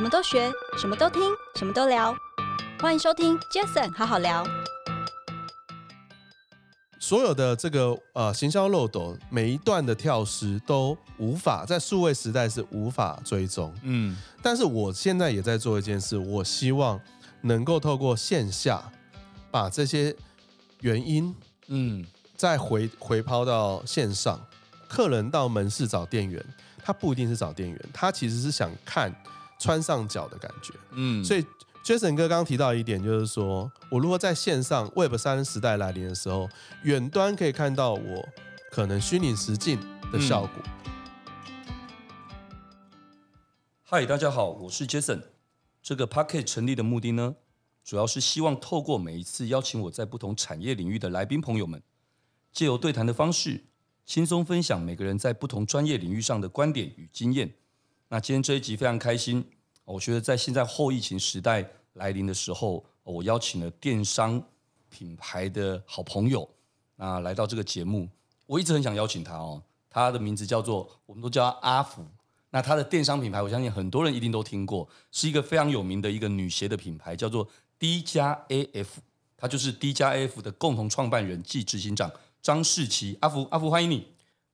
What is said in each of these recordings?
什么都学，什么都听，什么都聊。欢迎收听 Jason 好好聊。所有的这个呃行销漏斗，每一段的跳失都无法在数位时代是无法追踪。嗯，但是我现在也在做一件事，我希望能够透过线下把这些原因，嗯，再回回抛到线上。客人到门市找店员，他不一定是找店员，他其实是想看。穿上脚的感觉，嗯，所以 Jason 哥刚刚提到一点，就是说我如果在线上 Web 三时代来临的时候，远端可以看到我可能虚拟实境的效果。嗨，大家好，我是 Jason。这个 Podcast 成立的目的呢，主要是希望透过每一次邀请我在不同产业领域的来宾朋友们，借由对谈的方式，轻松分享每个人在不同专业领域上的观点与经验。那今天这一集非常开心，我觉得在现在后疫情时代来临的时候，我邀请了电商品牌的好朋友，那来到这个节目，我一直很想邀请他哦。他的名字叫做，我们都叫他阿福。那他的电商品牌，我相信很多人一定都听过，是一个非常有名的一个女鞋的品牌，叫做 D 加 AF。他就是 D 加 AF 的共同创办人暨执行长张世奇。阿福，阿福，欢迎你。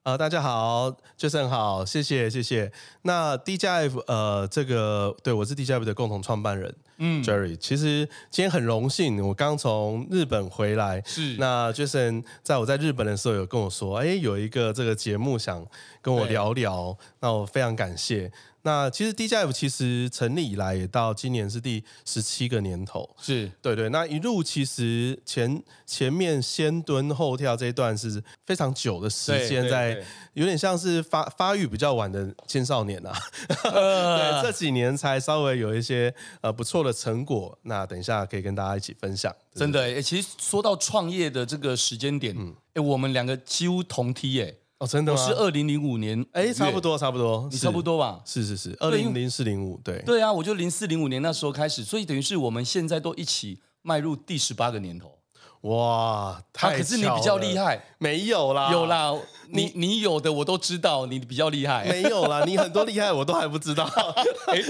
啊、呃，大家好，Jason 好，谢谢谢谢。那 DJF 呃，这个对我是 DJF 的共同创办人，嗯，Jerry。其实今天很荣幸，我刚从日本回来，是。那 Jason 在我在日本的时候有跟我说，哎，有一个这个节目想跟我聊聊，那我非常感谢。那其实 DJF 其实成立以来也到今年是第十七个年头，是对对。那一路其实前前面先蹲后跳这一段是非常久的时间，在有点像是发发育比较晚的青少年啊。呃、对，这几年才稍微有一些呃不错的成果。那等一下可以跟大家一起分享。真的，哎，其实说到创业的这个时间点，哎、嗯，我们两个几乎同梯，哎。哦，真的吗？我是二零零五年，哎，差不多，差不多，你差不多吧？是是是，二零零四零五，对对啊，我就零四零五年那时候开始，所以等于是我们现在都一起迈入第十八个年头。哇，太、啊、可是你比较厉害，没有啦，有啦，你你有的我都知道，你比较厉害，没有啦，你很多厉害我都还不知道。哎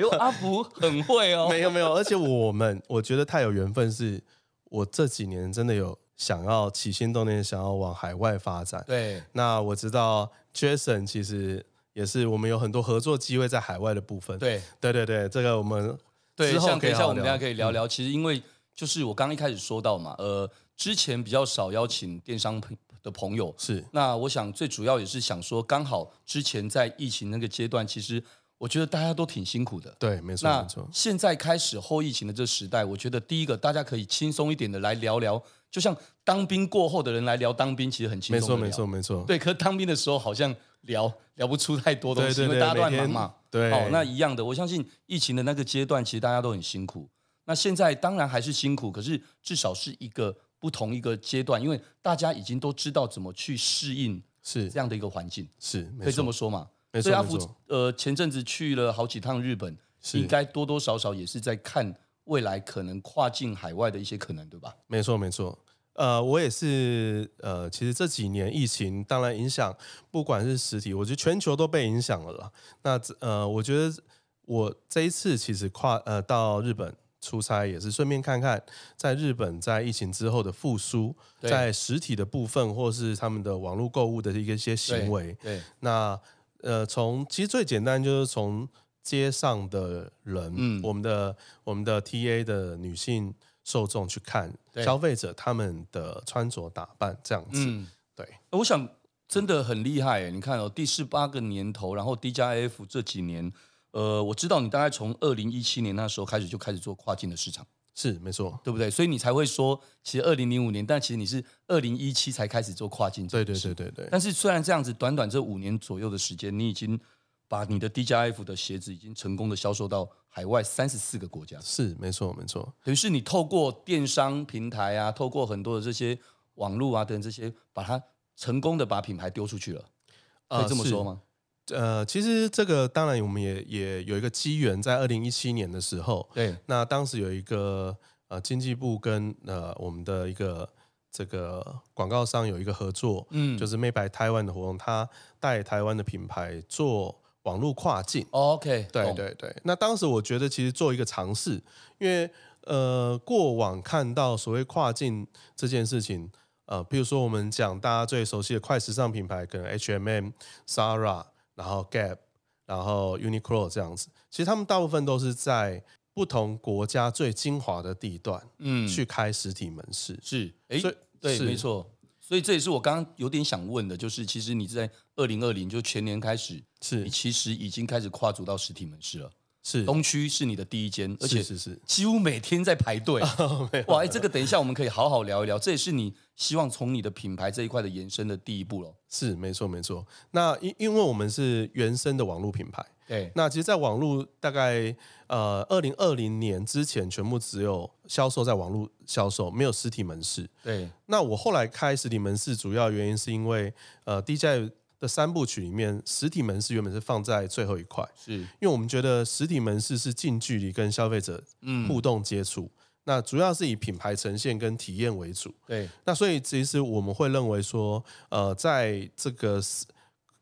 呦，阿福很会哦，没有没有，而且我们我觉得太有缘分，是我这几年真的有。想要起心动念，想要往海外发展。对，那我知道 Jason 其实也是我们有很多合作机会在海外的部分。对，对对对，这个我们之后等一下我们大家可以聊聊。其实因为就是我刚刚一开始说到嘛，呃，之前比较少邀请电商朋的朋友，是。那我想最主要也是想说，刚好之前在疫情那个阶段，其实我觉得大家都挺辛苦的。对，没错没错。现在开始后疫情的这时代，我觉得第一个大家可以轻松一点的来聊聊。就像当兵过后的人来聊当兵，其实很轻松。没错，没错，没错。对，可是当兵的时候好像聊聊不出太多东西，对对对，因为大家都很忙嘛。对，哦，那一样的，我相信疫情的那个阶段，其实大家都很辛苦。那现在当然还是辛苦，可是至少是一个不同一个阶段，因为大家已经都知道怎么去适应是这样的一个环境，是可以这么说嘛？没错，所以阿福，呃，前阵子去了好几趟日本，应该多多少少也是在看。未来可能跨境海外的一些可能，对吧？没错，没错。呃，我也是。呃，其实这几年疫情当然影响，不管是实体，我觉得全球都被影响了啦。那呃，我觉得我这一次其实跨呃到日本出差，也是顺便看看在日本在疫情之后的复苏，在实体的部分或是他们的网络购物的一个一些行为。对。对那呃，从其实最简单就是从。街上的人，嗯，我们的我们的 TA 的女性受众去看消费者他们的穿着打扮这样子，嗯，对，我想真的很厉害。你看哦，第十八个年头，然后 D 加 F 这几年，呃，我知道你大概从二零一七年那时候开始就开始做跨境的市场，是没错，对不对？所以你才会说，其实二零零五年，但其实你是二零一七才开始做跨境，对对对对对。但是虽然这样子，短短这五年左右的时间，你已经。把你的 DJF 的鞋子已经成功的销售到海外三十四个国家，是没错没错。等于是你透过电商平台啊，透过很多的这些网络啊等这些，把它成功的把品牌丢出去了，可以这么说吗？呃，其实这个当然我们也也有一个机缘，在二零一七年的时候，对，那当时有一个呃经济部跟呃我们的一个这个广告商有一个合作，嗯，就是 Made by Taiwan 的活动，他带台湾的品牌做。网络跨境。Oh, OK，对对对。那当时我觉得其实做一个尝试，因为呃过往看到所谓跨境这件事情，呃，比如说我们讲大家最熟悉的快时尚品牌，可能 H&M、Zara，然后 Gap，然后 Uniqlo 这样子，其实他们大部分都是在不同国家最精华的地段，嗯，去开实体门市。是，哎，对，没错。所以这也是我刚刚有点想问的，就是其实你在二零二零就全年开始，是你其实已经开始跨足到实体门市了。是东区是你的第一间，而且是是几乎每天在排队。哇，哎，这个等一下我们可以好好聊一聊。这也是你希望从你的品牌这一块的延伸的第一步了。是，没错没错。那因因为我们是原生的网络品牌。对，那其实，在网络大概呃二零二零年之前，全部只有销售在网络销售，没有实体门市。对，那我后来开实体门市，主要原因是因为呃，DJI 的三部曲里面，实体门市原本是放在最后一块，是因为我们觉得实体门市是近距离跟消费者互动接触，嗯、那主要是以品牌呈现跟体验为主。对，那所以其实我们会认为说，呃，在这个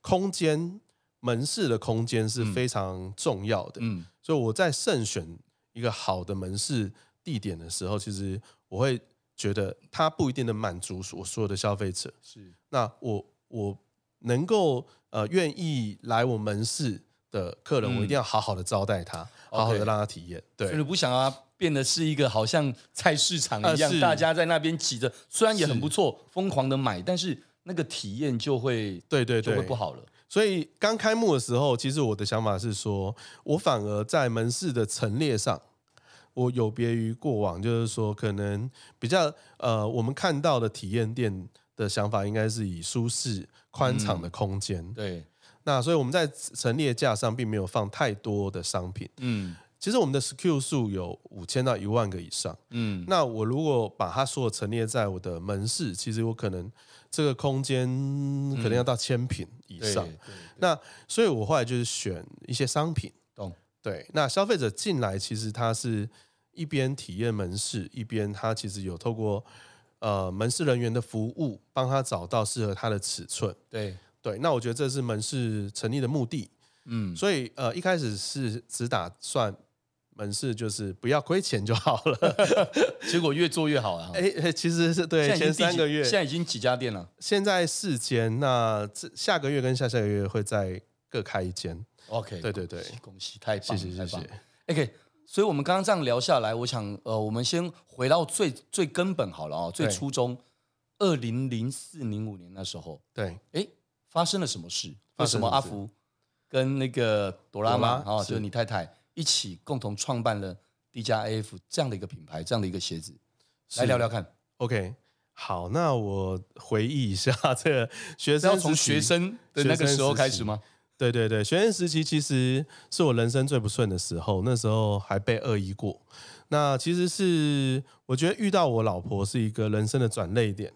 空间。门市的空间是非常重要的，嗯，所以我在慎选一个好的门市地点的时候，其实我会觉得它不一定能满足我所有的消费者，是，那我我能够呃愿意来我门市的客人，我一定要好好的招待他，好好的让他体验，对，所以不想要变得是一个好像菜市场一样，大家在那边挤着，虽然也很不错，疯狂的买，但是那个体验就会对对对，就会不好了。所以刚开幕的时候，其实我的想法是说，我反而在门市的陈列上，我有别于过往，就是说可能比较呃，我们看到的体验店的想法，应该是以舒适宽敞的空间。嗯、对。那所以我们在陈列架上并没有放太多的商品。嗯。其实我们的 SKU 数有五千到一万个以上。嗯。那我如果把它所有陈列在我的门市，其实我可能。这个空间可能要到千品以上，嗯、那所以我后来就是选一些商品，懂？对，那消费者进来，其实他是一边体验门市，一边他其实有透过呃门市人员的服务，帮他找到适合他的尺寸。对对，那我觉得这是门市成立的目的。嗯，所以呃一开始是只打算。门市就是不要亏钱就好了，结果越做越好啊！哎，其实是对前三个月，现在已经几家店了？现在四间，那这下个月跟下下个月会再各开一间。OK，对对对，恭喜，太棒，谢谢谢谢。OK，所以我们刚刚这样聊下来，我想呃，我们先回到最最根本好了啊，最初衷，二零零四零五年那时候，对，哎，发生了什么事？为什么阿福跟那个朵拉妈啊，就是你太太？一起共同创办了 DJI AF 这样的一个品牌，这样的一个鞋子，来聊聊看。OK，好，那我回忆一下这个学生，要从学生的那个时候开始吗？对对对，学生时期其实是我人生最不顺的时候，那时候还被恶意过。那其实是我觉得遇到我老婆是一个人生的转捩点。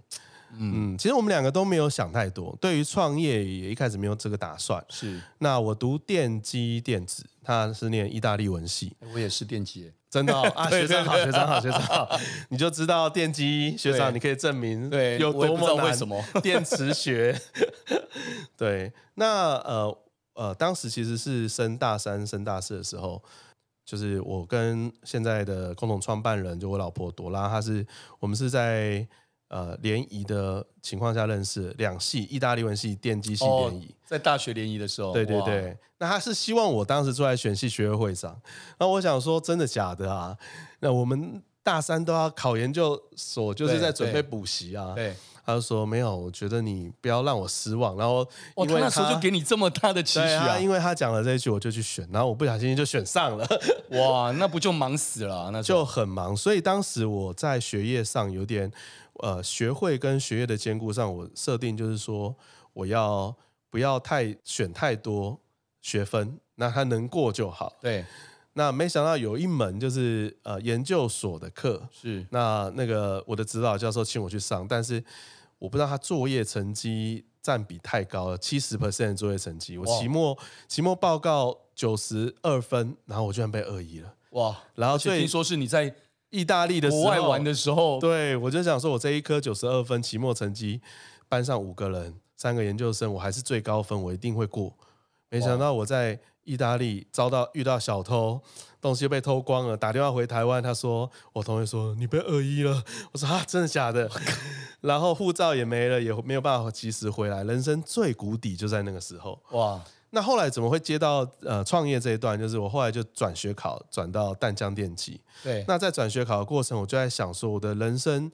嗯，其实我们两个都没有想太多，对于创业也一开始没有这个打算。是，那我读电机电子，他是念意大利文系，我也是电机，真的哦？啊，学长好，学长好，学长好，你就知道电机学长，你可以证明对有多么难？为什么 电磁学？对，那呃呃，当时其实是升大三、升大四的时候，就是我跟现在的共同创办人，就我老婆朵拉，她是我们是在。呃，联谊的情况下认识两系，意大利文系、电机系联谊，在大学联谊的时候，对对对。那他是希望我当时坐在选系学会会上，那我想说，真的假的啊？那我们大三都要考研究所，就是在准备补习啊。对，对他就说没有，我觉得你不要让我失望。然后因为那时候就给你这么大的期许啊，因为他讲了这一句，我就去选，然后我不小心就选上了。哇，那不就忙死了啊？那就很忙。所以当时我在学业上有点。呃，学会跟学业的兼顾上，我设定就是说，我要不要太选太多学分，那他能过就好。对，那没想到有一门就是呃研究所的课，是那那个我的指导教授请我去上，但是我不知道他作业成绩占比太高了，七十 percent 作业成绩，我期末期末报告九十二分，然后我居然被二一了。哇！然后所以听说是你在。意大利的国外玩的时候，对，我就想说，我这一科九十二分，期末成绩班上五个人，三个研究生，我还是最高分，我一定会过。没想到我在意大利遭到遇到小偷，东西被偷光了，打电话回台湾，他说我同学说你被恶意了，我说啊真的假的？然后护照也没了，也没有办法及时回来，人生最谷底就在那个时候。哇，那后来怎么会接到呃创业这一段？就是我后来就转学考，转到淡江电机。对，那在转学考的过程，我就在想说，我的人生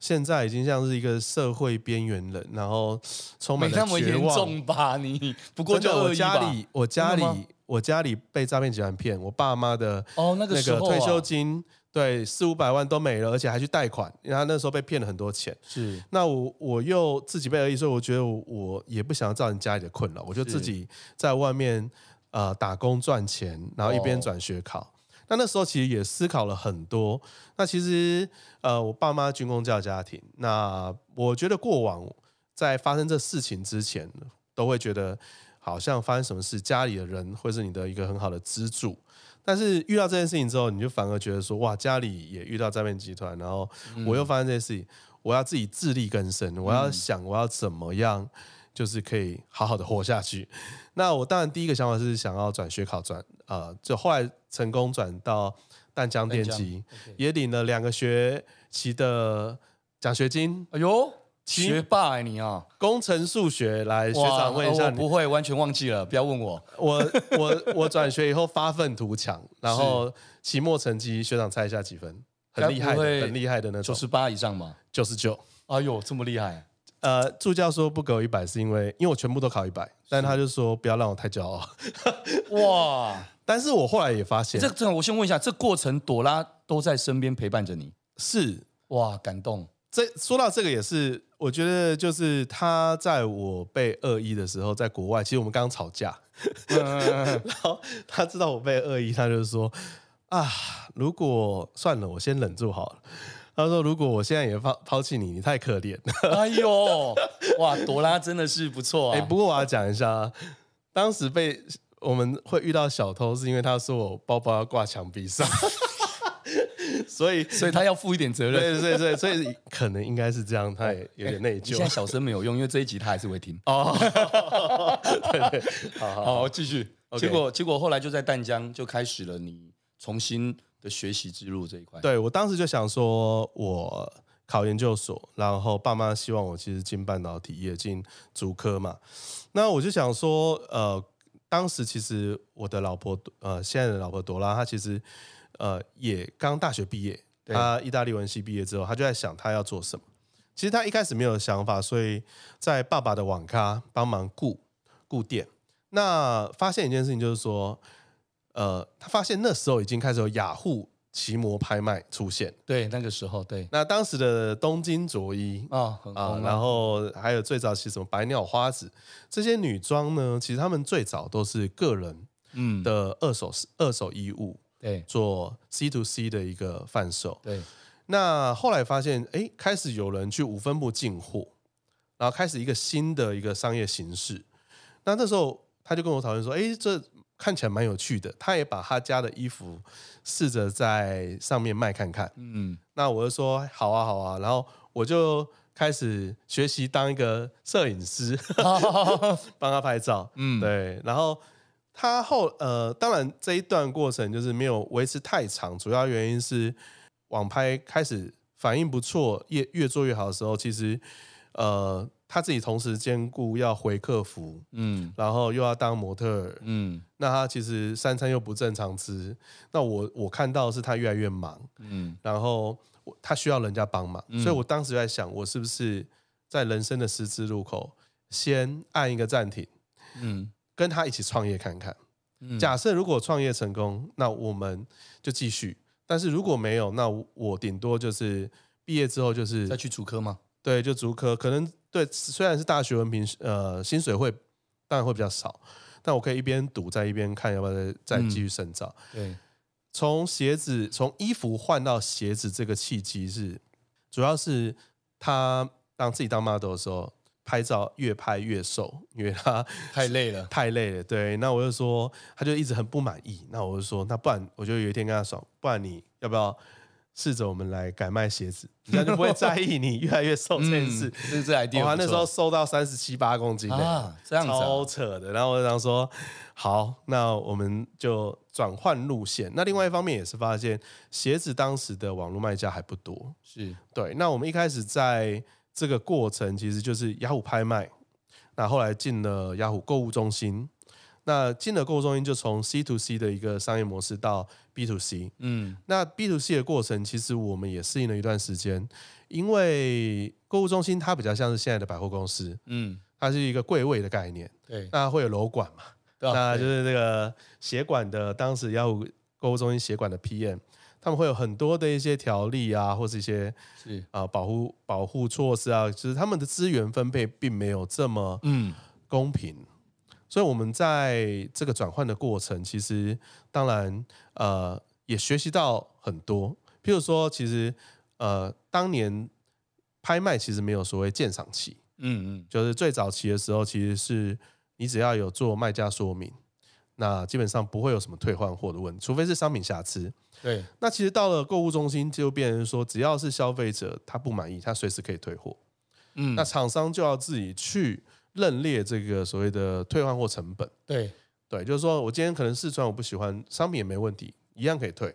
现在已经像是一个社会边缘人，然后充满了绝望。没那么严重吧？你不过就我家里，我家里，我家里被诈骗集团骗，我爸妈的哦那个那个退休金。对，四五百万都没了，而且还去贷款，因为他那时候被骗了很多钱。是，那我我又自己被恶意，所以我觉得我，我也不想要造成家里的困扰，我就自己在外面呃打工赚钱，然后一边转学考。哦、那那时候其实也思考了很多。那其实呃，我爸妈军工教家庭，那我觉得过往在发生这事情之前，都会觉得好像发生什么事，家里的人会是你的一个很好的支柱。但是遇到这件事情之后，你就反而觉得说，哇，家里也遇到诈骗集团，然后我又发生这件事情，我要自己自力更生，我要想我要怎么样，就是可以好好的活下去。那我当然第一个想法是想要转学考转，呃，就后来成功转到淡江电机，也领了两个学期的奖学金。哎呦！学霸哎，你啊，工程数学来，学长问一下，我不会，完全忘记了，不要问我。我我我转学以后发愤图强，然后期末成绩，学长猜一下几分？很厉害的，很厉害的那种。九十八以上吗？九十九。哎呦，这么厉害！呃，助教说不给我一百，是因为因为我全部都考一百，但他就说不要让我太骄傲。哇！但是我后来也发现，这这，我先问一下，这过程朵拉都在身边陪伴着你，是哇，感动。这说到这个也是。我觉得就是他在我被恶意的时候，在国外，其实我们刚刚吵架，然后他知道我被恶意，他就说啊，如果算了，我先忍住好了。他说，如果我现在也抛抛弃你，你太可怜。哎呦，哇，朵拉真的是不错啊。哎，不过我要讲一下，当时被我们会遇到小偷，是因为他说我包包要挂墙壁上。所以，所以他要负一点责任。对对对，所以可能应该是这样，他也有点内疚。现在小声没有用，因为这一集他还是会听。哦，对对，好好好，继续。结果结果后来就在淡江就开始了你重新的学习之路这一块。对，我当时就想说，我考研究所，然后爸妈希望我其实进半导体业，进竹科嘛。那我就想说，呃，当时其实我的老婆，呃，现在的老婆朵拉，她其实。呃，也刚大学毕业，他意大利文系毕业之后，他就在想他要做什么。其实他一开始没有想法，所以在爸爸的网咖帮忙顾顾店。那发现一件事情，就是说，呃，他发现那时候已经开始有雅虎奇摩拍卖出现。对，那个时候，对。那当时的东京着衣啊，啊，然后还有最早期什么白鸟花子这些女装呢？其实他们最早都是个人嗯的二手、嗯、二手衣物。对，做 C to C 的一个贩售。对，那后来发现，哎，开始有人去五分部进货，然后开始一个新的一个商业形式。那那时候他就跟我讨论说，哎，这看起来蛮有趣的。他也把他家的衣服试着在上面卖看看。嗯，那我就说好啊，好啊。然后我就开始学习当一个摄影师，帮他拍照。嗯，对，然后。他后呃，当然这一段过程就是没有维持太长，主要原因是网拍开始反应不错，越越做越好的时候，其实呃他自己同时兼顾要回客服，嗯，然后又要当模特，嗯，那他其实三餐又不正常吃，那我我看到是他越来越忙，嗯，然后他需要人家帮忙，嗯，所以我当时在想，我是不是在人生的十字路口先按一个暂停，嗯。跟他一起创业看看。假设如果创业成功，那我们就继续；但是如果没有，那我顶多就是毕业之后就是再去主科吗？对，就主科。可能对，虽然是大学文凭，呃，薪水会当然会比较少，但我可以一边读在一边看，要不要再再继续深造。嗯、对，从鞋子从衣服换到鞋子这个契机是，主要是他当自己当 model 的时候。拍照越拍越瘦，因为他太累了，太累了。对，那我就说，他就一直很不满意。那我就说，那不然我就有一天跟他说，不然你要不要试着我们来改卖鞋子，这样就不会在意你越来越瘦 这件事。这是这 idea。哇，那时候瘦到三十七八公斤啊，这样子、啊、超扯的。然后我就想说，好，那我们就转换路线。那另外一方面也是发现，鞋子当时的网络卖家还不多。是对。那我们一开始在这个过程，其实就是雅虎拍卖。那后来进了雅虎购物中心。那进了购物中心，就从 C to C 的一个商业模式到 B to C。嗯，那 B to C 的过程，其实我们也适应了一段时间，因为购物中心它比较像是现在的百货公司，嗯，它是一个柜位的概念，对，那会有楼管嘛，对，那就是这个协管的，当时雅虎购物中心协管的 PM，他们会有很多的一些条例啊，或是一些是啊、呃、保护保护措施啊，就是他们的资源分配并没有这么嗯公平。嗯所以，我们在这个转换的过程，其实当然，呃，也学习到很多。譬如说，其实，呃，当年拍卖其实没有所谓鉴赏期，嗯嗯，就是最早期的时候，其实是你只要有做卖家说明，那基本上不会有什么退换货的问题，除非是商品瑕疵。对。那其实到了购物中心，就变成说，只要是消费者他不满意，他随时可以退货。嗯。那厂商就要自己去。认列这个所谓的退换货成本，对对，就是说我今天可能试穿我不喜欢，商品也没问题，一样可以退，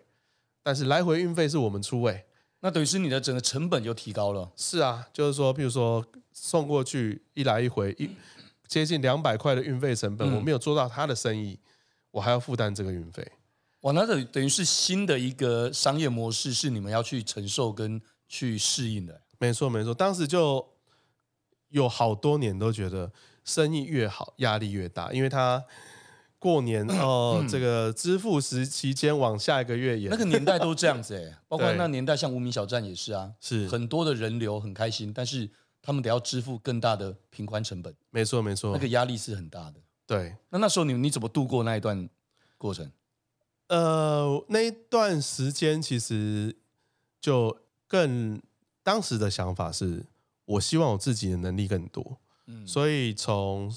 但是来回运费是我们出位，那等于是你的整个成本就提高了。是啊，就是说，譬如说送过去一来一回一接近两百块的运费成本，嗯，我没有做到他的生意，我还要负担这个运费。哇，那等等于是新的一个商业模式，是你们要去承受跟去适应的。没错没错，当时就。有好多年都觉得生意越好压力越大，因为他过年 哦，这个支付时期间往下一个月延，那个年代都这样子哎，包括那年代像无名小站也是啊，是很多的人流很开心，但是他们得要支付更大的平宽成本，没错没错，那个压力是很大的。对，那那时候你你怎么度过那一段过程？呃，那一段时间其实就更当时的想法是。我希望我自己的能力更多，嗯，所以从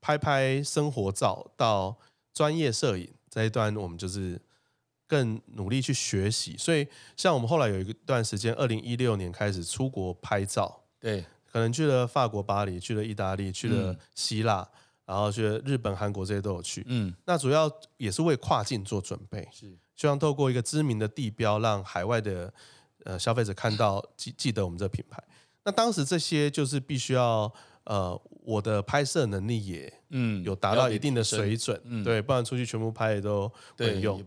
拍拍生活照到专业摄影这一段，我们就是更努力去学习。所以，像我们后来有一段时间，二零一六年开始出国拍照，对，可能去了法国巴黎，去了意大利，去了希腊，嗯，然后去了日本、韩国这些都有去，嗯，那主要也是为跨境做准备，是。希望透过一个知名的地标，让海外的呃消费者看到记记得我们这品牌。那当时这些就是必须要，呃，我的拍摄能力也，嗯，有达到一定的水准，嗯，对，不然出去全部拍也都没用，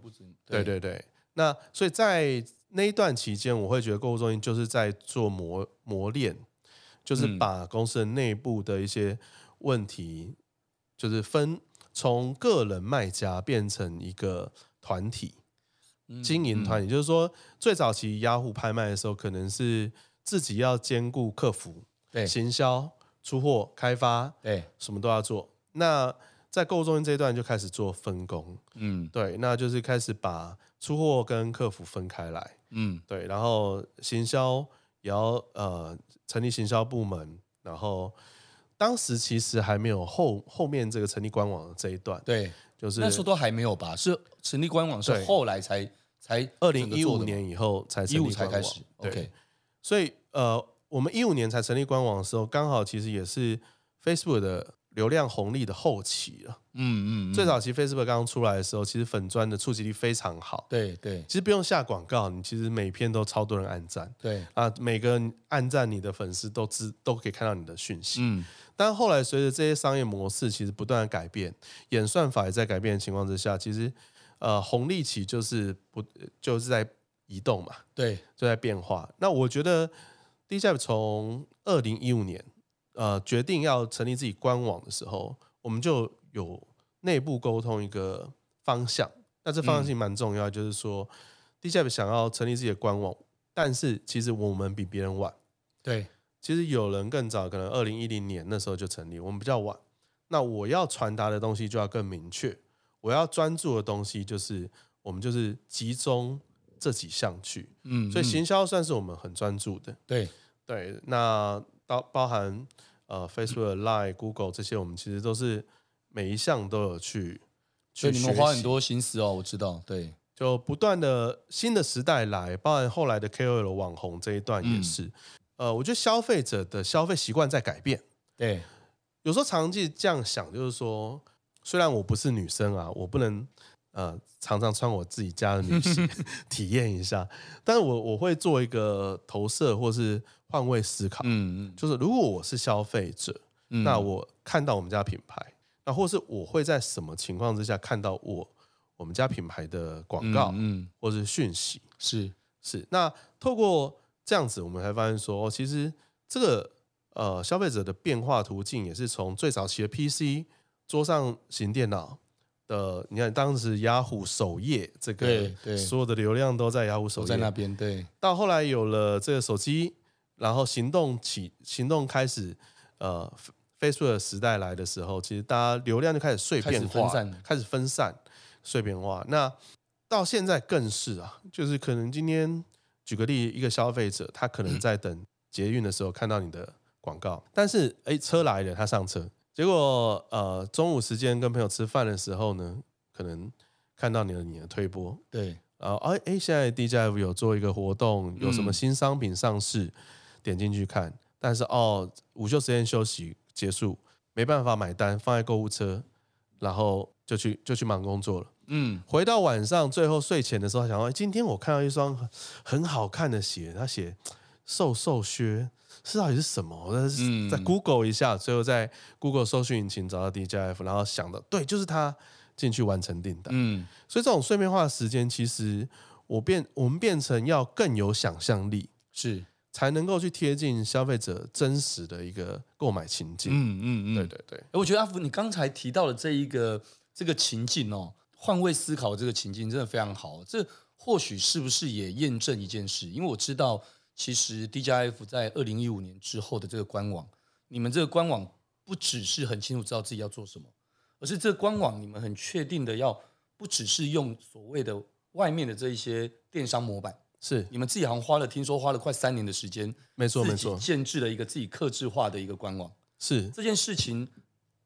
对对。对。那所以在那一段期间，我会觉得购物中心就是在做磨磨练，就是把公司的内部的一些问题，就是分从个人卖家变成一个团体经营团体，就是说最早期雅虎拍卖的时候，可能是。自己要兼顾客服、对。行销、出货、开发，对。什么都要做。那在购物中心这一段就开始做分工，嗯，对，那就是开始把出货跟客服分开来，嗯，对，然后行销也要呃成立行销部门，然后当时其实还没有后后面这个成立官网的这一段，对，就是那时候都还没有吧？是成立官网是后来才才二零一五年以后才成立才开始对，OK。所以，呃，我们一五年才成立官网的时候，刚好其实也是 Facebook 的流量红利的后期了。嗯嗯，最早期 Facebook 刚刚出来的时候，其实粉砖的触及力非常好。对对，其实不用下广告，你其实每篇都超多人按赞。对啊，每个人按赞你的粉丝都知都可以看到你的讯息。嗯，但后来随着这些商业模式其实不断的改变，演算法也在改变的情况之下，其实呃红利期就是不就是在。移动嘛，对，就在变化。那我觉得 DJI 从二零一五年，呃，决定要成立自己官网的时候，我们就有内部沟通一个方向。那这方向性蛮重要，嗯、就是说 DJI 想要成立自己的官网，但是其实我们比别人晚。对，其实有人更早，可能二零一零年那时候就成立，我们比较晚。那我要传达的东西就要更明确，我要专注的东西就是我们就是集中。这几项去，嗯，所以行销算是我们很专注的，对对。那包包含呃 Facebook、Line、Google 这些，我们其实都是每一项都有去，所以你们花很多心思哦，我知道，对，就不断的新的时代来，包含后来的 KOL 网红这一段也是。嗯、呃，我觉得消费者的消费习惯在改变。对，有时候常常这样想，就是说，虽然我不是女生啊，我不能呃常常穿我自己家的女鞋 体验一下，但是我我会做一个投射，或是换位思考。嗯嗯，就是如果我是消费者，嗯、那我看到我们家品牌。那或是我会在什么情况之下看到我我们家品牌的广告，嗯，或是讯息，是是。那透过这样子，我们才发现说，其实这个呃消费者的变化途径也是从最早期的 PC 桌上型电脑的，你看当时雅虎首页这个，对对，所有的流量都在雅虎首页在那边，对。到后来有了这个手机，然后行动起行动开始，呃。Facebook 的时代来的时候，其实大家流量就开始碎片化，开始分散，开始分散碎片化。那到现在更是啊，就是可能今天举个例，一个消费者他可能在等捷运的时候看到你的广告，但是哎车来了，他上车，结果呃中午时间跟朋友吃饭的时候呢，可能看到你的你的推播，对，然后哎哎现在 DJF 有做一个活动，有什么新商品上市，嗯、点进去看，但是哦午休时间休息。结束，没办法买单，放在购物车，然后就去就去忙工作了。嗯，回到晚上最后睡前的时候，想到今天我看到一双很好看的鞋，他写瘦瘦靴，是到底是什么？我在在 Google 一下，最后在 Google 搜寻引擎找到 DJF，然后想的对，就是他进去完成订单。嗯，所以这种碎片化的时间，其实我变我们变成要更有想象力，是。才能够去贴近消费者真实的一个购买情境。嗯嗯嗯，对对对。我觉得阿福，你刚才提到的这一个这个情境哦，换位思考这个情境真的非常好。这或许是不是也验证一件事？因为我知道，其实 DJF 在二零一五年之后的这个官网，你们这个官网不只是很清楚知道自己要做什么，而是这个官网你们很确定的要不只是用所谓的外面的这一些电商模板。是你们自己好像花了，听说花了快三年的时间，没错没错，建制了一个自己克制化的一个官网。是这件事情，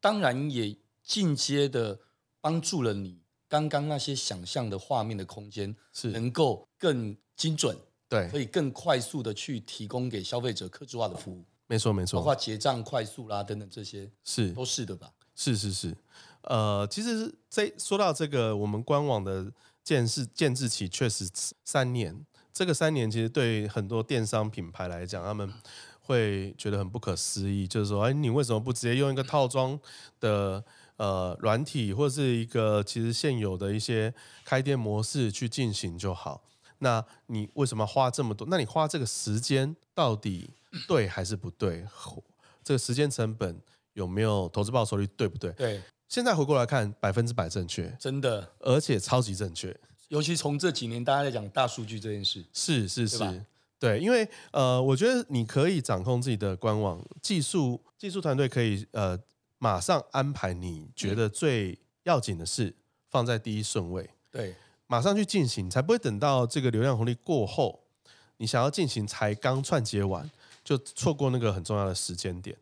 当然也进阶的帮助了你刚刚那些想象的画面的空间，是能够更精准，对，可以更快速的去提供给消费者克制化的服务。没错没错，包括结账快速啦等等这些，是都是的吧？是是是，呃，其实这说到这个，我们官网的建设建制期确实三年。这个三年其实对很多电商品牌来讲，他们会觉得很不可思议，就是说，哎，你为什么不直接用一个套装的呃软体，或者是一个其实现有的一些开店模式去进行就好？那你为什么花这么多？那你花这个时间到底对还是不对？这个时间成本有没有投资报酬率？对不对？对。现在回过来看，百分之百正确，真的，而且超级正确。尤其从这几年，大家在讲大数据这件事，是是是，对，对，因为呃，我觉得你可以掌控自己的官网技术，技术团队可以呃马上安排你觉得最要紧的事放在第一顺位，对，马上去进行，才不会等到这个流量红利过后，你想要进行才刚串接完，就错过那个很重要的时间点。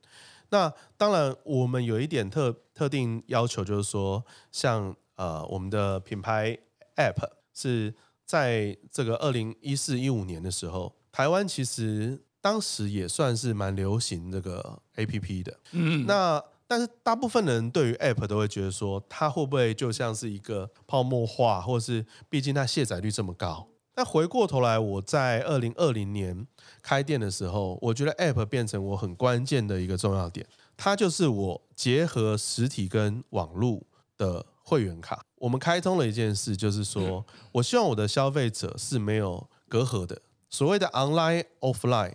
那当然，我们有一点特特定要求，就是说，像呃我们的品牌。App 是在这个二零一四一五年的时候，台湾其实当时也算是蛮流行这个 APP 的。嗯，那但是大部分人对于 App 都会觉得说，它会不会就像是一个泡沫化，或是毕竟它卸载率这么高。那回过头来，我在二零二零年开店的时候，我觉得 App 变成我很关键的一个重要点，它就是我结合实体跟网络的会员卡。我们开通了一件事，就是说我希望我的消费者是没有隔阂的，所谓的 online offline。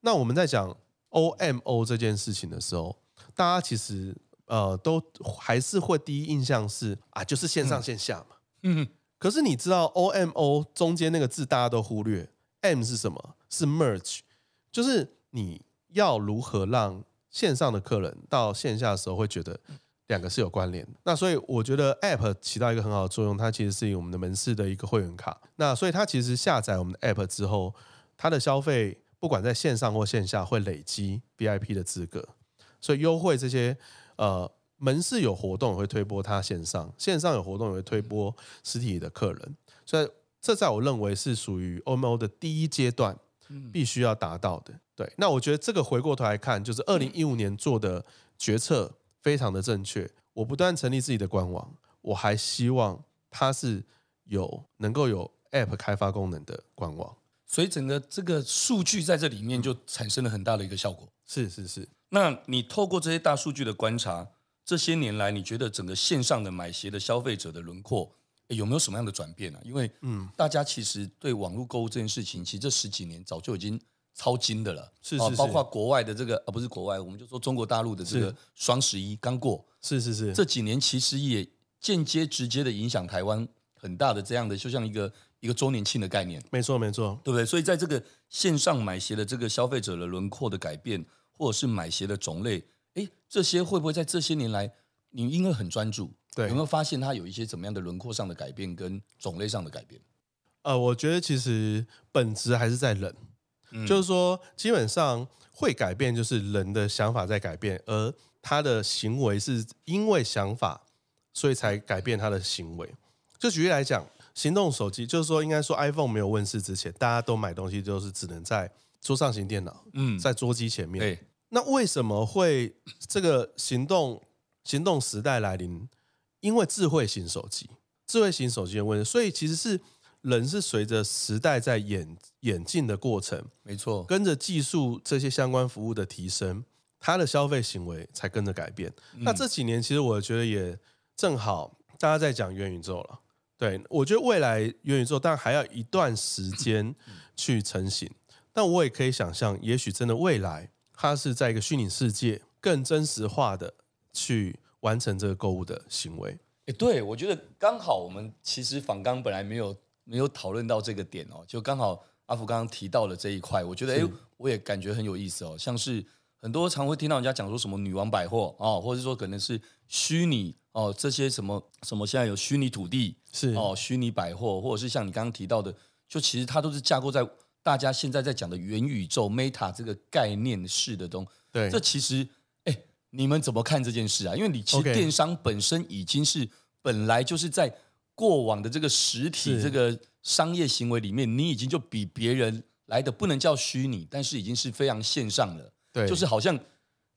那我们在讲 OMO 这件事情的时候，大家其实呃都还是会第一印象是啊，就是线上线下嘛。嗯。可是你知道 OMO 中间那个字大家都忽略，M 是什么？是 merge，就是你要如何让线上的客人到线下的时候会觉得。两个是有关联，那所以我觉得 App 起到一个很好的作用，它其实是以我们的门市的一个会员卡。那所以它其实下载我们的 App 之后，它的消费不管在线上或线下会累积 VIP 的资格，所以优惠这些呃门市有活动也会推播它线上，线上有活动也会推播实体的客人。所以这在我认为是属于 OMO 的第一阶段，必须要达到的。嗯、对，那我觉得这个回过头来看，就是二零一五年做的决策非常的正确。我不断成立自己的官网，我还希望它是有能够有 App 开发功能的官网。所以整个这个数据在这里面就产生了很大的一个效果。是是是。那你透过这些大数据的观察，这些年来你觉得整个线上的买鞋的消费者的轮廓有没有什么样的转变呢？因为嗯，大家其实对网络购物这件事情，其实这十几年早就已经超精的了。是是是。包括国外的这个，啊不是国外，我们就说中国大陆的这个双十一刚过。是是是。这几年其实也间接直接的影响台湾很大的这样的，就像一个。一个周年庆的概念，没错没错，对不对？所以在这个线上买鞋的这个消费者的轮廓的改变，或者是买鞋的种类，哎，这些会不会在这些年来，你因为很专注，对，有没有发现它有一些怎么样的轮廓上的改变跟种类上的改变？呃，我觉得其实本质还是在人，嗯、就是说基本上会改变，就是人的想法在改变，而他的行为是因为想法，所以才改变他的行为。就举例来讲。行动手机就是说，应该说 iPhone 没有问世之前，大家都买东西就是只能在桌上型电脑，嗯，在桌机前面。对，那为什么会这个行动行动时代来临？因为智慧型手机，智慧型手机的问题，所以其实是人是随着时代在演演进的过程，没错，跟着技术这些相关服务的提升，它的消费行为才跟着改变。嗯。那这几年其实我觉得也正好大家在讲元宇宙了。对，我觉得未来元宇宙，但还要一段时间去成型。但我也可以想象，也许真的未来，它是在一个虚拟世界更真实化的去完成这个购物的行为。诶，对，我觉得刚好我们其实访刚本来没有没有讨论到这个点哦，就刚好阿福刚刚提到了这一块，我觉得哎，我也感觉很有意思哦，像是很多常会听到人家讲说什么女王百货哦，或者说可能是虚拟。哦，这些什么什么，现在有虚拟土地是哦，虚拟百货，或者是像你刚刚提到的，就其实它都是架构在大家现在在讲的元宇宙 Meta 这个概念式的东西。对，这其实，哎，你们怎么看这件事啊？因为你其实电商本身已经是本来就是在过往的这个实体这个商业行为里面，你已经就比别人来的不能叫虚拟，但是已经是非常线上了。对，就是好像。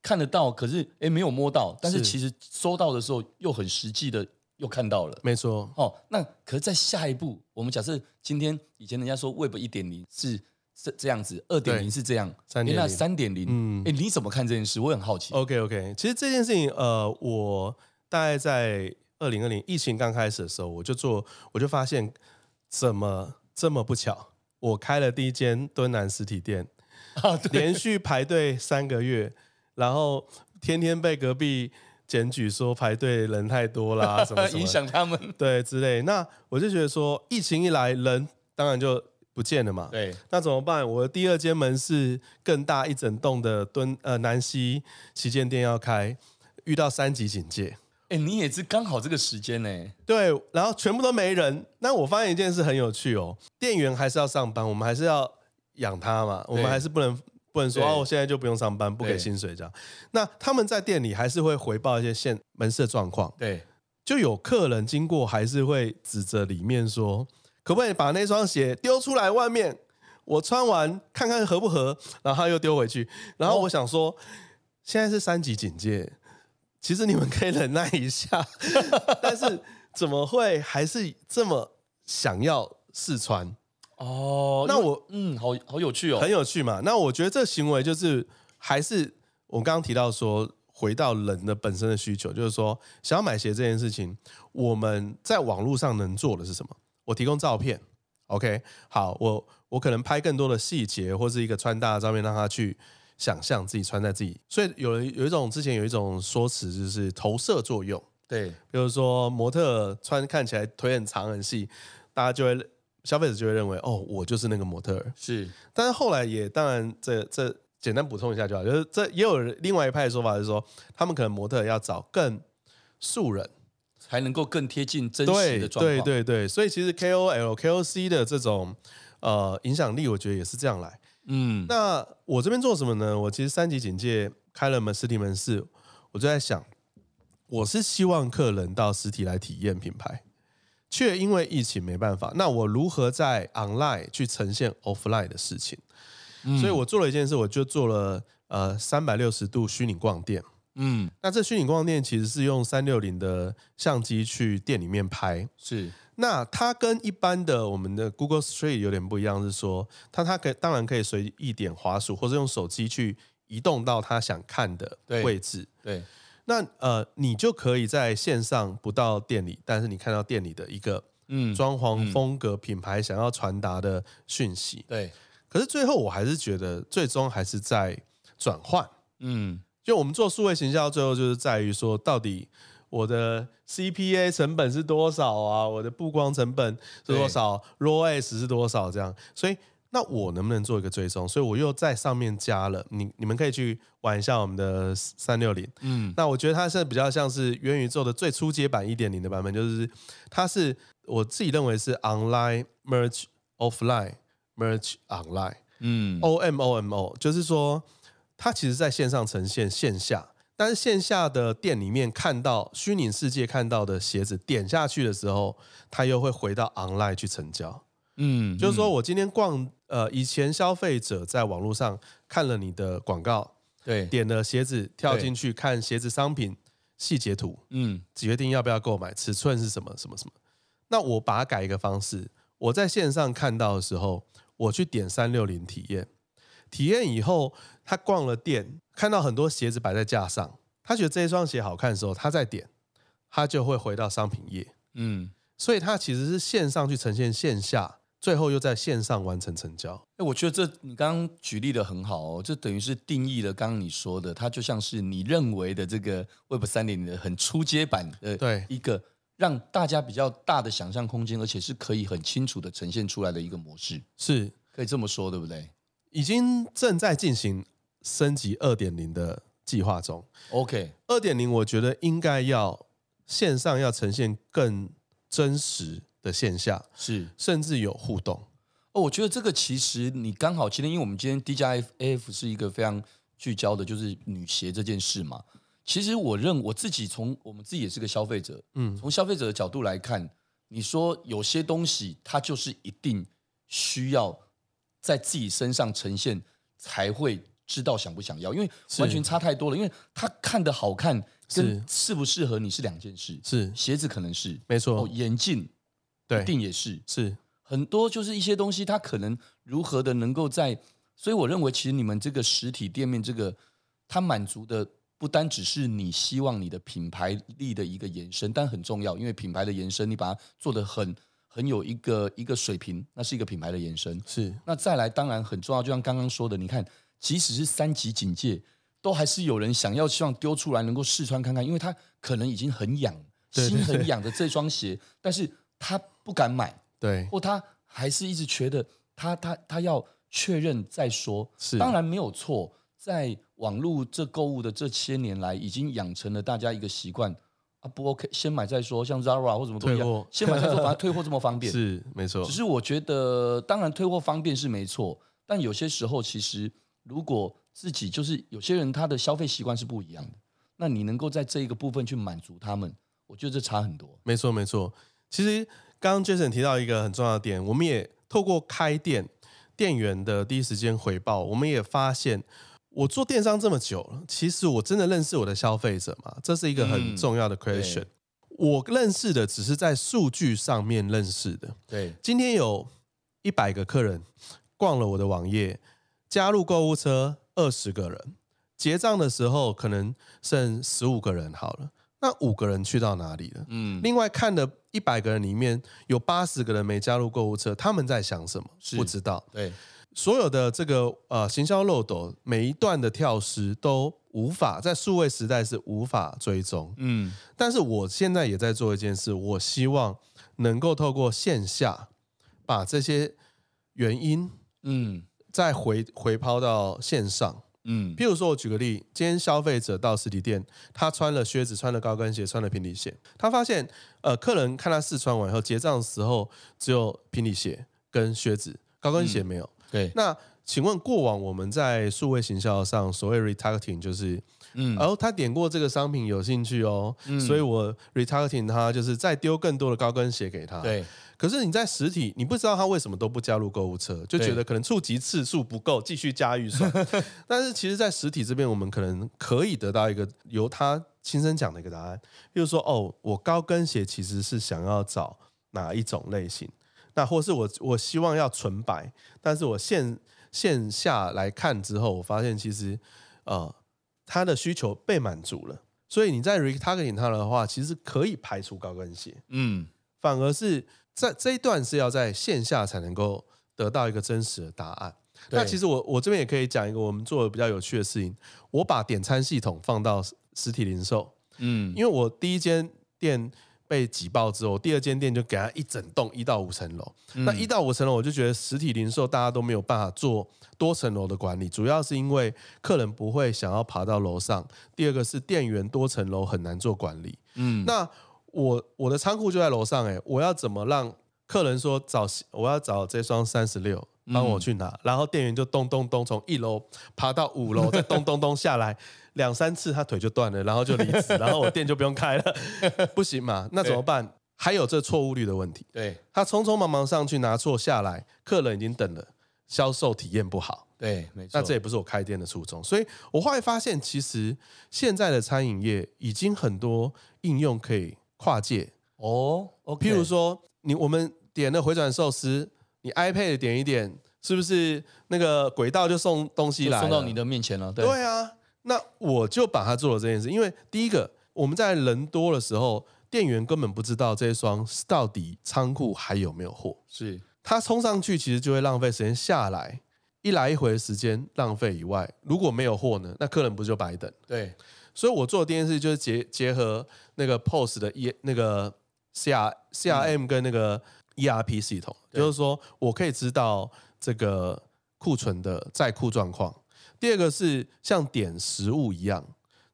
看得到，可是哎，没有摸到，但是其实收到的时候又很实际的又看到了，没错。哦，那可是，在下一步，我们假设今天以前人家说 Web 一点零是这这样子，二点零是这样，三点零，那三点零，嗯，哎，你怎么看这件事？我很好奇。OK OK，其实这件事情，呃，我大概在二零二零疫情刚开始的时候，我就做，我就发现怎么这么不巧，我开了第一间敦南实体店，啊，连续排队三个月。然后天天被隔壁检举说排队人太多啦，什么什么影响他们对之类。那我就觉得说，疫情一来，人当然就不见了嘛。对，那怎么办？我的第二间门市更大一整栋的敦呃南西旗舰店要开，遇到三级警戒。哎，你也是刚好这个时间呢。对，然后全部都没人。那我发现一件事很有趣哦，店员还是要上班，我们还是要养他嘛，我们还是不能。不能说哦，我现在就不用上班，不给薪水这样。那他们在店里还是会回报一些现门市的状况。对，就有客人经过，还是会指着里面说：“可不可以把那双鞋丢出来外面？我穿完看看合不合？”然后他又丢回去。然后我想说，现在是三级警戒，其实你们可以忍耐一下。但是怎么会还是这么想要试穿？哦，那我嗯，好好有趣哦，很有趣嘛。那我觉得这行为就是还是我刚刚提到说，回到人的本身的需求，就是说想要买鞋这件事情，我们在网络上能做的是什么？我提供照片，OK，好，我我可能拍更多的细节，或是一个穿搭的照片，让他去想象自己穿在自己。所以有有一种之前有一种说辞，就是投射作用，对，比如说模特穿看起来腿很长很细，大家就会。消费者就会认为，哦，我就是那个模特儿。是，但是后来也当然这，这这简单补充一下就好。就是这也有另外一派的说法，是说他们可能模特要找更素人，才能够更贴近真实的状况。对对对对，所以其实 KOL、KOC 的这种呃影响力，我觉得也是这样来。嗯，那我这边做什么呢？我其实三级警戒开了门实体门市，我就在想，我是希望客人到实体来体验品牌。却因为疫情没办法，那我如何在 online 去呈现 offline 的事情？嗯、所以我做了一件事，我就做了呃三百六十度虚拟逛店。嗯，那这虚拟逛店其实是用三六零的相机去店里面拍。是，那它跟一般的我们的 Google Street 有点不一样，是说它它可以当然可以随意点滑鼠，或者用手机去移动到它想看的位置。对。对那呃，你就可以在线上不到店里，但是你看到店里的一个嗯装潢风格、品牌想要传达的讯息。对。可是最后我还是觉得，最终还是在转换。嗯。就我们做数位行销，最后就是在于说，到底我的 CPA 成本是多少啊？我的曝光成本是多少？ROAS 是多少？这样，所以。那我能不能做一个追踪？所以我又在上面加了你，你们可以去玩一下我们的三六零。嗯，那我觉得它现在比较像是元宇宙的最初阶版一点零的版本，就是它是我自己认为是 online merge offline merge online。嗯，O M O M O，就是说它其实在线上呈现线下，但是线下的店里面看到虚拟世界看到的鞋子，点下去的时候，它又会回到 online 去成交。嗯，就是说我今天逛，呃，以前消费者在网络上看了你的广告，对，点了鞋子跳进去看鞋子商品细节图，嗯，决定要不要购买，尺寸是什么什么什么。那我把它改一个方式，我在线上看到的时候，我去点三六零体验，体验以后，他逛了店，看到很多鞋子摆在架上，他觉得这一双鞋好看的时候，他再点，他就会回到商品页，嗯，所以他其实是线上去呈现线下。最后又在线上完成成交。哎，我觉得这你刚刚举例的很好哦，这等于是定义了刚刚你说的，它就像是你认为的这个 Web 三点零的很初阶版的，对一个让大家比较大的想象空间，而且是可以很清楚的呈现出来的一个模式，是可以这么说，对不对？已经正在进行升级二点零的计划中。OK，二点零我觉得应该要线上要呈现更真实。的线下是，甚至有互动哦。我觉得这个其实你刚好今天，因为我们今天 DJF AF 是一个非常聚焦的，就是女鞋这件事嘛。其实我认我自己从我们自己也是个消费者，嗯，从消费者的角度来看，你说有些东西它就是一定需要在自己身上呈现才会知道想不想要，因为完全差太多了。因为他看的好看跟适不适合你是两件事。是鞋子可能是没错，哦，眼镜。对，一定也是是很多，就是一些东西，它可能如何的能够在，所以我认为，其实你们这个实体店面，这个它满足的不单只是你希望你的品牌力的一个延伸，但很重要，因为品牌的延伸，你把它做得很很有一个一个水平，那是一个品牌的延伸。是，那再来，当然很重要，就像刚刚说的，你看，即使是三级警戒，都还是有人想要希望丢出来能够试穿看看，因为他可能已经很痒，心很痒的这双鞋，但是。他不敢买，对，或他还是一直觉得他他他要确认再说。是，当然没有错，在网络这购物的这些年来，已经养成了大家一个习惯啊，不 OK，先买再说。像 Zara 或什么都一样，货先买再说，反正退货这么方便，是没错。只是我觉得，当然退货方便是没错，但有些时候其实如果自己就是有些人他的消费习惯是不一样的，那你能够在这一个部分去满足他们，我觉得这差很多。没错，没错。其实刚刚 Jason 提到一个很重要的点，我们也透过开店店员的第一时间回报，我们也发现，我做电商这么久了，其实我真的认识我的消费者吗？这是一个很重要的 question。嗯、我认识的只是在数据上面认识的。对，今天有一百个客人逛了我的网页，加入购物车二十个人，结账的时候可能剩十五个人好了。那五个人去到哪里了？嗯，另外看的一百个人里面有八十个人没加入购物车，他们在想什么？不知道。对，所有的这个呃行销漏斗，每一段的跳失都无法在数位时代是无法追踪。嗯，但是我现在也在做一件事，我希望能够透过线下把这些原因，嗯，再回回抛到线上。嗯，譬如说，我举个例，今天消费者到实体店，他穿了靴子，穿了高跟鞋，穿了平底鞋，他发现，呃，客人看他试穿完以后，结账的时候只有平底鞋跟靴子，高跟鞋没有。嗯、对，那请问过往我们在数位行销上所谓 retargeting 就是，嗯，然后他点过这个商品有兴趣哦，嗯、所以我 retargeting 他就是再丢更多的高跟鞋给他。对。可是你在实体，你不知道他为什么都不加入购物车，就觉得可能触及次数不够，继续加预算。但是其实，在实体这边，我们可能可以得到一个由他亲身讲的一个答案，比如说，哦，我高跟鞋其实是想要找哪一种类型，那或是我我希望要纯白，但是我线线下来看之后，我发现其实呃他的需求被满足了，所以你在 retargeting 他的话，其实可以排除高跟鞋，嗯，反而是。在这一段是要在线下才能够得到一个真实的答案。那其实我我这边也可以讲一个我们做的比较有趣的事情。我把点餐系统放到实体零售，嗯，因为我第一间店被挤爆之后，第二间店就给他一整栋一到五层楼。那一到五层楼，我就觉得实体零售大家都没有办法做多层楼的管理，主要是因为客人不会想要爬到楼上。第二个是店员多层楼很难做管理，嗯，那。我我的仓库就在楼上哎，我要怎么让客人说找我要找这双三十六，帮我去拿，然后店员就咚咚咚从一楼爬到五楼，再咚咚咚下来两三次，他腿就断了，然后就离职，然后我店就不用开了，不行嘛？那怎么办？还有这错误率的问题，对，他匆匆忙忙上去拿错下来，客人已经等了，销售体验不好，对，没错，那这也不是我开店的初衷，所以我后来发现，其实现在的餐饮业已经很多应用可以。跨界哦，oh, okay. 譬如说你我们点了回转寿司，你 iPad 点一点，是不是那个轨道就送东西来，送到你的面前了？对，对啊，那我就把它做了这件事，因为第一个我们在人多的时候，店员根本不知道这一双到底仓库还有没有货，是他冲上去其实就会浪费时间下来，一来一回的时间浪费以外，如果没有货呢，那客人不就白等？对。所以我做的第一件事就是结结合那个 POS 的 E 那个 C R C R M 跟那个 E R P 系统，嗯、就是说我可以知道这个库存的在库状况。第二个是像点食物一样，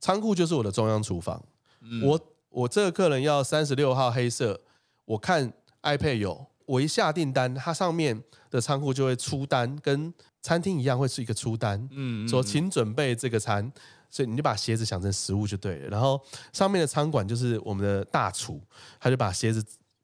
仓库就是我的中央厨房。嗯、我我这个客人要三十六号黑色，我看 iPad 有，我一下订单，它上面的仓库就会出单，跟餐厅一样会是一个出单，嗯，说请准备这个餐。所以你就把鞋子想成食物就对了，然后上面的餐馆就是我们的大厨，他就把鞋子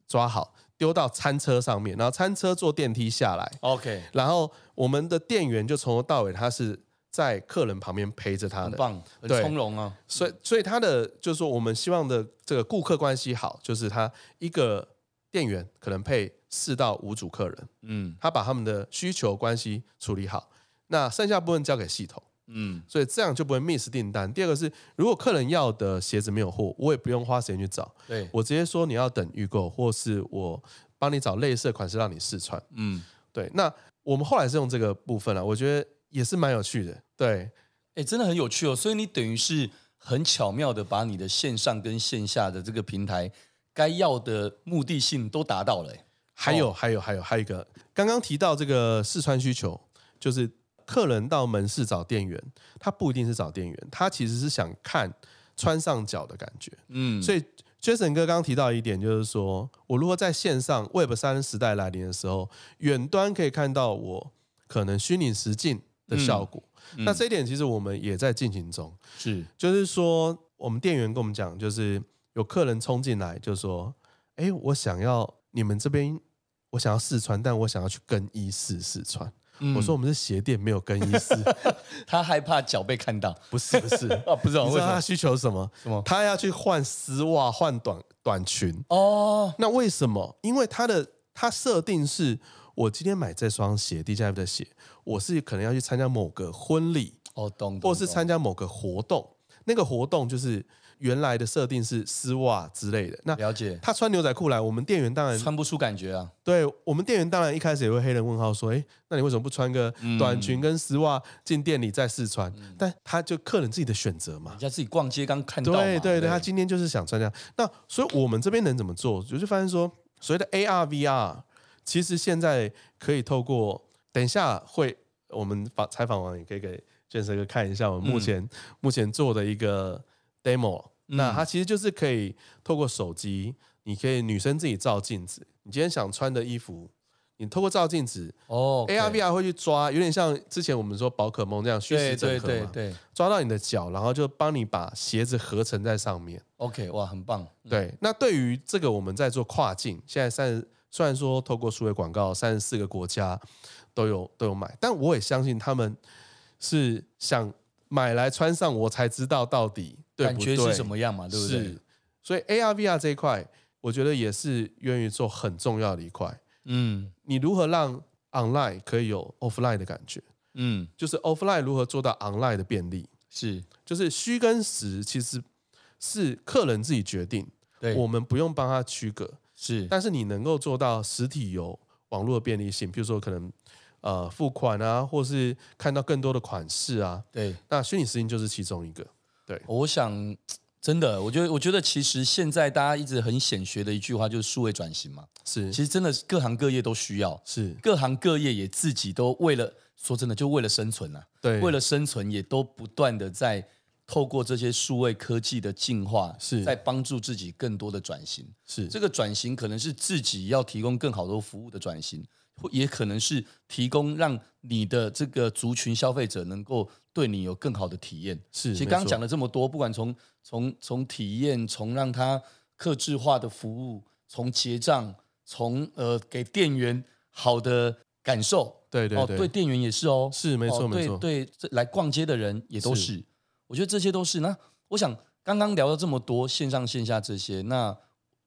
抓好丢到餐车上面，然后餐车坐电梯下来，OK，然后我们的店员就从头到尾他是在客人旁边陪着他的，很棒，很从容啊。所以所以他的就是说我们希望的这个顾客关系好，就是他一个店员可能配四到五组客人，嗯，他把他们的需求关系处理好，那剩下部分交给系统。嗯，所以这样就不会 miss 订单。第二个是，如果客人要的鞋子没有货，我也不用花时间去找，对，我直接说你要等预购，或是我帮你找类似的款式让你试穿。嗯，对。那我们后来是用这个部分了，我觉得也是蛮有趣的。对，哎，真的很有趣哦。所以你等于是很巧妙的把你的线上跟线下的这个平台该要的目的性都达到了。还有，还有，还有，还有一个，刚刚提到这个试穿需求，就是。客人到门市找店员，他不一定是找店员，他其实是想看穿上脚的感觉。嗯，所以 Jason 哥刚刚提到一点，就是说我如果在线上 Web 三时代来临的时候，远端可以看到我可能虚拟实境的效果。那这一点其实我们也在进行中。是，就是说我们店员跟我们讲，就是有客人冲进来，就说：“哎，我想要你们这边，我想要试穿，但我想要去更衣室试穿。”我说我们是鞋店，没有更衣室。他害怕脚被看到，不是不是啊，不知道，你知道他需求什么？什么？他要去换丝袜、换短短裙。哦，那为什么？因为他的他设定是，我今天买这双鞋，DJI 的鞋，我是可能要去参加某个婚礼，哦，懂，或是参加某个活动，那个活动就是。原来的设定是丝袜之类的，那了解。他穿牛仔裤来，我们店员当然穿不出感觉啊。对，我们店员当然一开始也会黑人问号说：“哎，那你为什么不穿个短裙跟丝袜进店里再试穿？”嗯、但他就客人自己的选择嘛，人家自己逛街刚看到。对对对，对他今天就是想穿这样。那所以我们这边能怎么做？我就发现说，所谓的 AR VR，其实现在可以透过等一下会我们访采访完也可以给建设哥看一下我们目前、嗯、目前做的一个 demo。那它其实就是可以透过手机，你可以女生自己照镜子，你今天想穿的衣服，你透过照镜子，哦，AR VR 会去抓，有点像之前我们说宝可梦这样虚实整合嘛，对对对对，抓到你的脚，然后就帮你把鞋子合成在上面。OK，哇，很棒。对，嗯、那对于这个我们在做跨境，现在三十，虽然说透过数位广告，三十四个国家都有都有买，但我也相信他们是想买来穿上，我才知道到底对不对，感觉是什么样嘛，对不对？是，所以 AR VR 这一块，我觉得也是愿意做很重要的一块。嗯，你如何让 online 可以有 offline 的感觉？嗯，就是 offline 如何做到 online 的便利？是，就是虚跟实其实是客人自己决定，对，我们不用帮他区隔。是，但是你能够做到实体有网络的便利性，比如说可能呃付款啊，或是看到更多的款式啊，对，那虚拟实境就是其中一个。对，我想。真的，我觉得，我觉得其实现在大家一直很显学的一句话就是数位转型嘛。是，其实真的各行各业都需要。是，各行各业也自己都为了说真的，就为了生存啊。对，为了生存，也都不断的在透过这些数位科技的进化，是在帮助自己更多的转型。是，这个转型可能是自己要提供更好的服务的转型。也可能是提供让你的这个族群消费者能够对你有更好的体验。是，其实刚刚讲了这么多，不管从从从体验，从让他客制化的服务，从结账，从呃给店员好的感受。对对对，哦，对店员也是哦，是没错没错，对对，来逛街的人也都是。是我觉得这些都是。那我想刚刚聊了这么多线上线下这些，那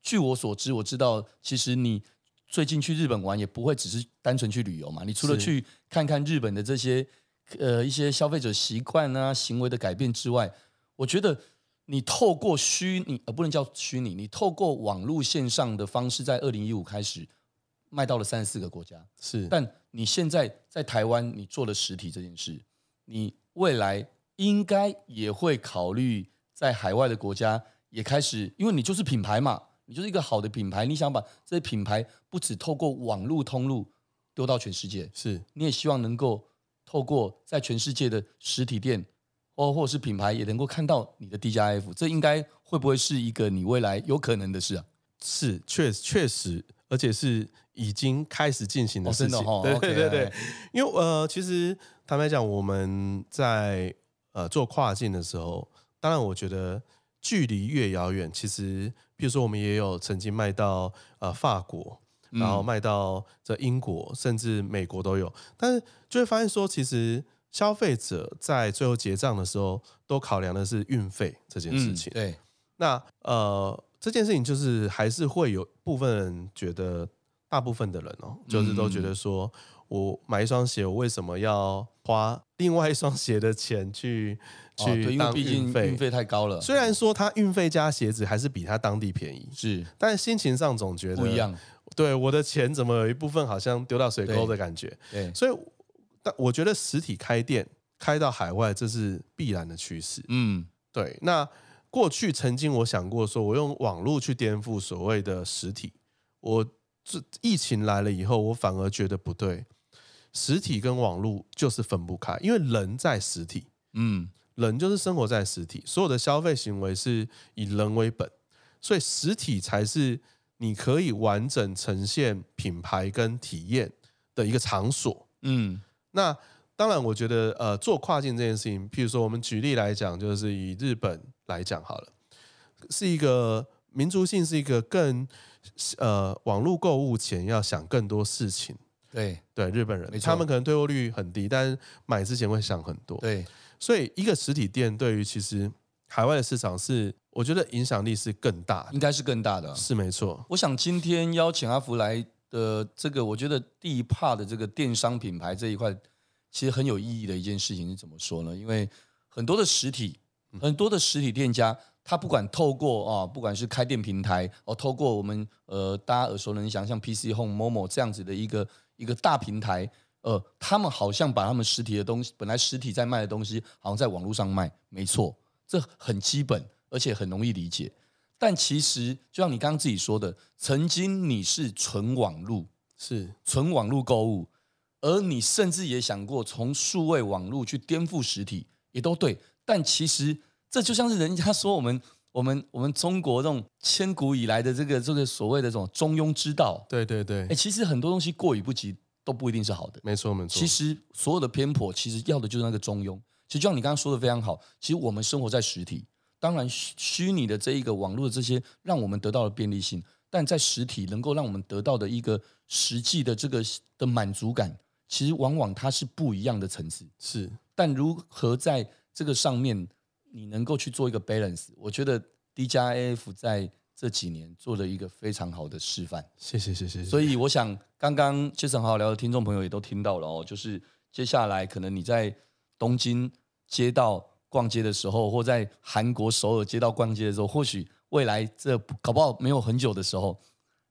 据我所知，我知道其实你。最近去日本玩也不会只是单纯去旅游嘛？你除了去看看日本的这些呃一些消费者习惯啊行为的改变之外，我觉得你透过虚拟呃不能叫虚拟，你透过网络线上的方式，在二零一五开始卖到了三十四个国家。是，但你现在在台湾你做了实体这件事，你未来应该也会考虑在海外的国家也开始，因为你就是品牌嘛。你就是一个好的品牌，你想把这些品牌不只透过网络通路丢到全世界，是，你也希望能够透过在全世界的实体店，或或者是品牌也能够看到你的 DJI-F，这应该会不会是一个你未来有可能的事啊？是，确实确实，而且是已经开始进行的事情。哦、对对对对因为呃，其实坦白讲，我们在呃做跨境的时候，当然我觉得距离越遥远，其实。比如说，我们也有曾经卖到呃法国，然后卖到这英国，甚至美国都有。但是就会发现说，其实消费者在最后结账的时候，都考量的是运费这件事情。嗯、对，那呃这件事情就是还是会有部分人觉得，大部分的人哦，就是都觉得说我买一双鞋，我为什么要花另外一双鞋的钱去？去当运费，运费太高了。虽然说它运费加鞋子还是比它当地便宜，是，但心情上总觉得不一样。对，我的钱怎么有一部分好像丢到水沟的感觉？对，对，所以但我觉得实体开店开到海外，这是必然的趋势。嗯，对。那过去曾经我想过，说我用网络去颠覆所谓的实体。我这疫情来了以后，我反而觉得不对，实体跟网络就是分不开，因为人在实体。嗯。人就是生活在实体，所有的消费行为是以人为本，所以实体才是你可以完整呈现品牌跟体验的一个场所。嗯，那当然，我觉得呃，做跨境这件事情，譬如说我们举例来讲，就是以日本来讲好了，是一个民族性，是一个更呃网络购物前要想更多事情。对对，日本人他们可能退货率很低，但是买之前会想很多。对。所以，一个实体店对于其实海外的市场是，我觉得影响力是更大，应该是更大的，是没错。我想今天邀请阿福来的这个，我觉得第一 part 的这个电商品牌这一块，其实很有意义的一件事情是怎么说呢？因为很多的实体，很多的实体店家，他不管透过啊，不管是开店平台哦，透过我们呃大家耳熟能详像 PC Home、Momo 这样子的一个一个大平台。呃，他们好像把他们实体的东西，本来实体在卖的东西，好像在网络上卖，没错，这很基本，而且很容易理解。但其实，就像你刚刚自己说的，曾经你是纯网络，是纯网络购物，而你甚至也想过从数位网络去颠覆实体，也都对。但其实，这就像是人家说我们我们我们中国这种千古以来的这个这个所谓的这种中庸之道，对对对，哎，其实很多东西过犹不及都不一定是好的。没错没错，其实所有的偏颇，其实要的就是那个中庸。其实就像你刚刚说的非常好，其实我们生活在实体，当然虚虚拟的这一个网络的这些，让我们得到了便利性，但在实体能够让我们得到的一个实际的这个的满足感，其实往往它是不一样的层次。是，但如何在这个上面？你能够去做一个 balance，我觉得 DJI-AF 在这几年做了一个非常好的示范。谢谢谢谢。所以我想，刚刚 Jason 好好聊的听众朋友也都听到了哦，就是接下来可能你在东京街道逛街的时候，或在韩国首尔街道逛街的时候，或许未来这搞不好没有很久的时候，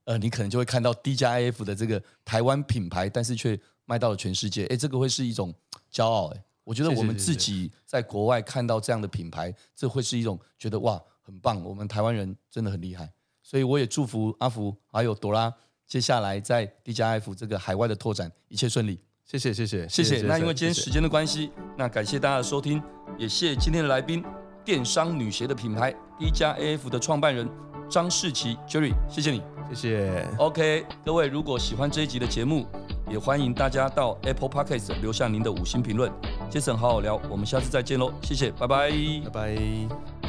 呃，你可能就会看到 DJI-AF 的这个台湾品牌，但是却卖到了全世界。哎，这个会是一种骄傲哎。我觉得我们自己在国外看到这样的品牌，这会是一种觉得哇，很棒，我们台湾人真的很厉害。所以我也祝福阿福还有朵拉，接下来在 DJI-AF 这个海外的拓展一切顺利。谢谢谢谢谢谢。那因为今天时间的关系，那感谢大家的收听，也谢谢今天的来宾，电商女鞋的品牌 DJI-AF 的创办人张世奇 Jerry，谢谢你，谢谢。OK，各位如果喜欢这一集的节目，也欢迎大家到 Apple Podcast 留下您的五星评论。杰森好好聊，我们下次再见喽，谢谢，拜拜，拜拜。